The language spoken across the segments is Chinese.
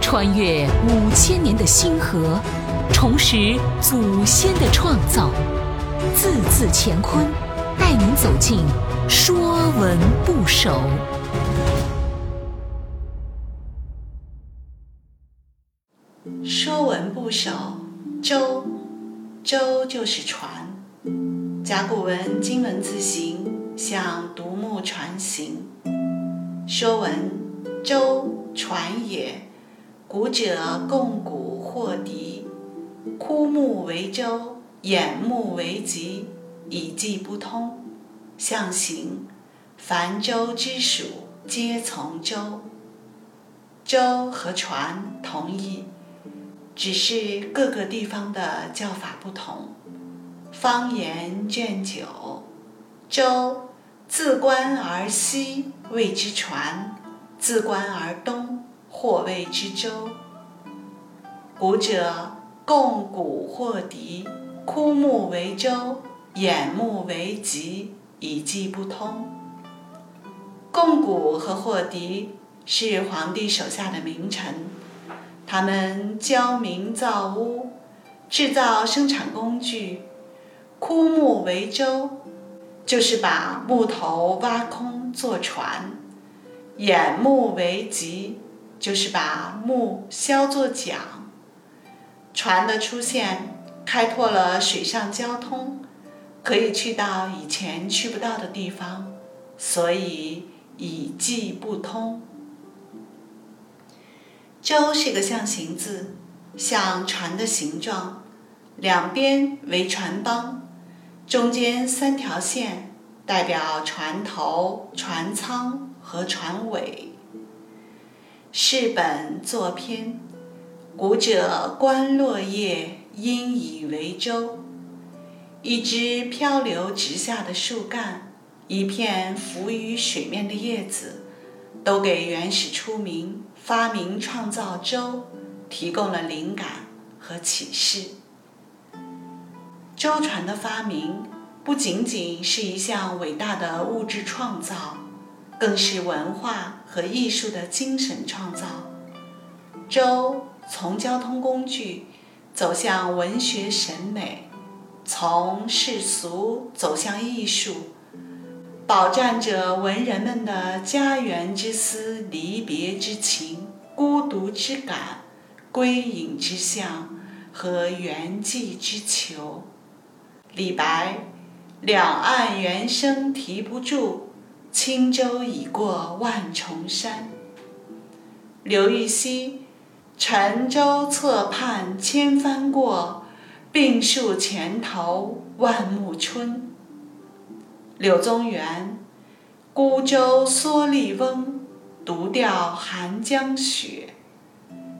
穿越五千年的星河，重拾祖先的创造，字字乾坤，带您走进《说文不首》。《说文不首》舟，舟就是船。甲骨文金文字形，像独木船行。说文：舟，船也。古者共鼓或敌，枯木为舟，偃木为楫，以寄不通。象形：凡舟之属，皆从舟。舟和船同义。只是各个地方的叫法不同。方言卷九，舟，自关而西，谓之船；自关而东，或谓之舟。古者共鼓或笛，枯木为舟，偃木为楫，以寄不通。共鼓和或笛是皇帝手下的名臣。他们教民造屋，制造生产工具，枯木为舟，就是把木头挖空做船；眼目为楫，就是把木削作桨。船的出现，开拓了水上交通，可以去到以前去不到的地方，所以以寄不通。舟是个象形字，像船的形状，两边为船帮，中间三条线代表船头、船舱和船尾。是本作篇，古者观落叶，因以为舟。一只漂流直下的树干，一片浮于水面的叶子，都给原始出名。发明创造舟，提供了灵感和启示。舟船的发明不仅仅是一项伟大的物质创造，更是文化和艺术的精神创造。舟从交通工具走向文学审美，从世俗走向艺术。饱蘸着文人们的家园之思、离别之情、孤独之感、归隐之向和圆寂之求。李白：“两岸猿声啼不住，轻舟已过万重山。”刘禹锡：“沉舟侧畔千帆过，病树前头万木春。”柳宗元：“孤舟蓑笠翁，独钓寒江雪。”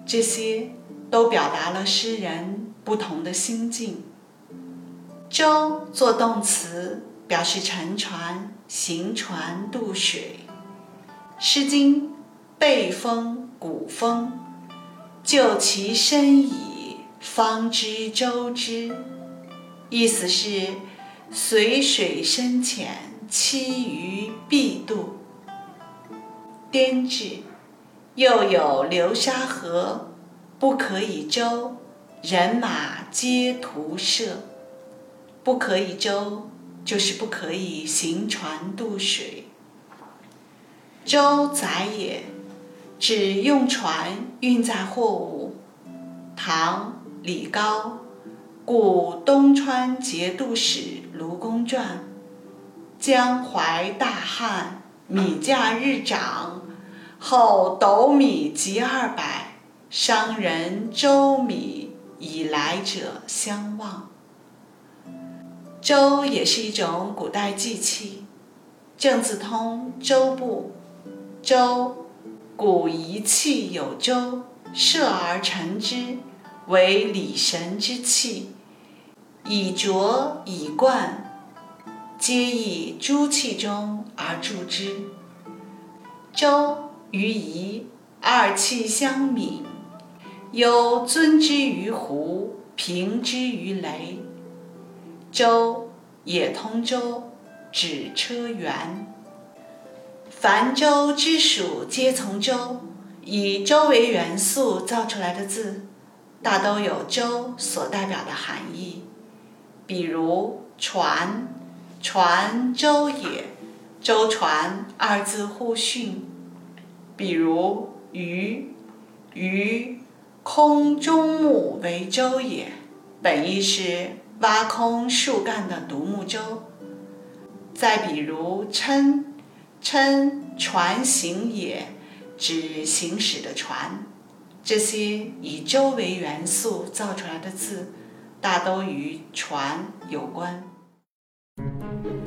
这些都表达了诗人不同的心境。舟做动词，表示乘船、行船渡水。《诗经》背风古风，就其深矣，方知舟之。意思是。随水深浅，栖于必渡。颠至，又有流沙河，不可以舟，人马皆徒涉。不可以舟，就是不可以行船渡水。舟载也，指用船运载货物。唐李高。故东川节度使卢公传：江淮大旱，米价日涨，后斗米即二百，商人周米以来者相望。周也是一种古代祭器，郑字通周部，周，古仪器有周，射而成之，为礼神之器。以酌以冠，皆以诸器中而铸之。周于仪，二器相敏，有尊之于湖，平之于雷。舟也通舟，指车辕。凡舟之属，皆从舟。以舟为元素造出来的字，大都有舟所代表的含义。比如“船，船舟也”，“舟船”二字互训。比如“鱼”，“鱼”，“空中木为舟也”，本意是挖空树干的独木舟。再比如“撑”、“撑船行也”。指行驶的船，这些以舟为元素造出来的字，大都与船有关。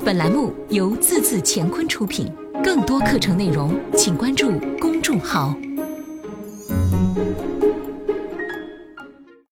本栏目由字字乾坤出品，更多课程内容请关注公众号。